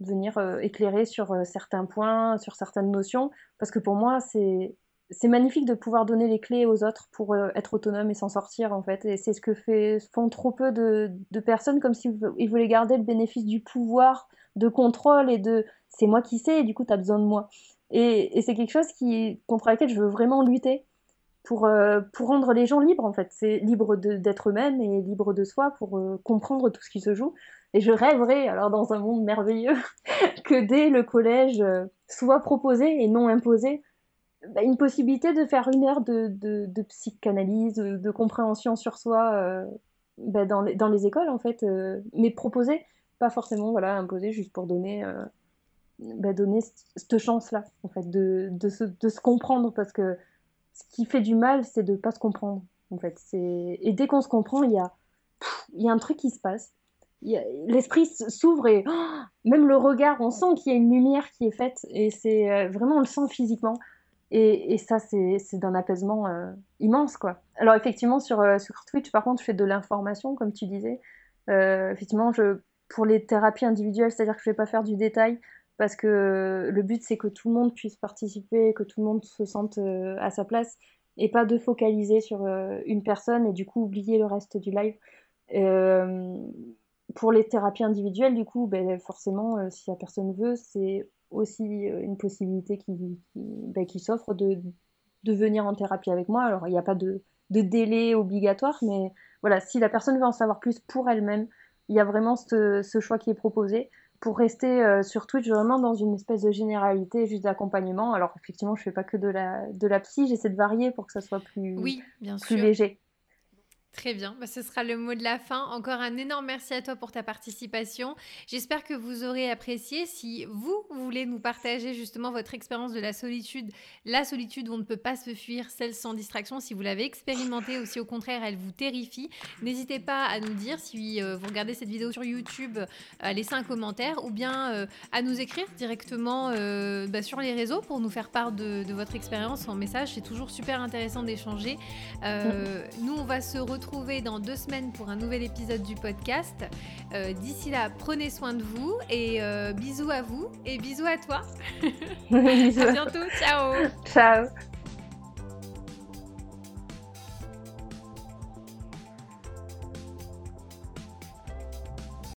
venir éclairer sur certains points, sur certaines notions, parce que pour moi c'est c'est magnifique de pouvoir donner les clés aux autres pour être autonome et s'en sortir en fait. Et c'est ce que font trop peu de, personnes, comme s'ils voulaient garder le bénéfice du pouvoir, de contrôle et de c'est moi qui sais et du coup tu as besoin de moi. Et, c'est quelque chose contre laquelle je veux vraiment lutter pour, euh, pour rendre les gens libres en fait. C'est libre d'être eux-mêmes et libre de soi pour euh, comprendre tout ce qui se joue. Et je rêverais, alors dans un monde merveilleux, que dès le collège euh, soit proposé et non imposé bah, une possibilité de faire une heure de, de, de psychanalyse, de, compréhension sur soi bah, dans, les, dans les écoles en fait, mais proposé, pas forcément voilà imposé juste pour donner bah, donner cette chance-là, en fait, de, se, de se comprendre, parce que ce qui fait du mal, c'est de ne pas se comprendre. En fait, et dès qu'on se comprend, il y a, y a un truc qui se passe. L'esprit s'ouvre et oh, même le regard, on sent qu'il y a une lumière qui est faite et c'est euh, vraiment on le sent physiquement. Et, ça, c'est d'un apaisement euh, immense, quoi. Alors effectivement, sur, euh, sur Twitch, par contre, je fais de l'information, comme tu disais. effectivement, je, pour les thérapies individuelles, c'est-à-dire que je ne vais pas faire du détail, parce que le but c'est que tout le monde puisse participer, que tout le monde se sente euh, à sa place et pas de focaliser sur euh, une personne et du coup oublier le reste du live. Euh, pour les thérapies individuelles, du coup, ben, forcément, si la personne veut, c'est aussi une possibilité qui, qui, qui s'offre de, de venir en thérapie avec moi. Alors, il n'y a pas de, de, délai obligatoire, mais voilà, si la personne veut en savoir plus pour elle-même, il y a vraiment ce, ce choix qui est proposé pour rester euh, sur Twitch vraiment dans une espèce de généralité juste d'accompagnement. Alors effectivement, je fais pas que de la, de la psy, j'essaie de varier pour que ça soit plus,
oui, bien
plus léger.
Très bien, bah, ce sera le mot de la fin. Encore un énorme merci à toi pour ta participation. J'espère que vous aurez apprécié. Si vous voulez nous partager justement votre expérience de la solitude, la solitude où on ne peut pas se fuir, celle sans distraction, si vous l'avez expérimentée ou si au contraire elle vous terrifie, n'hésitez pas à nous dire si euh, vous regardez cette vidéo sur YouTube, à laisser un commentaire ou bien euh, à nous écrire directement euh, bah, sur les réseaux pour nous faire part de, de votre expérience en message. C'est toujours super intéressant d'échanger. nous, on va se retrouver retrouver dans deux semaines pour un nouvel épisode du podcast. Euh, d'ici là, prenez soin de vous et euh, bisous à vous et bisous à toi. à bientôt. Ciao.
Ciao.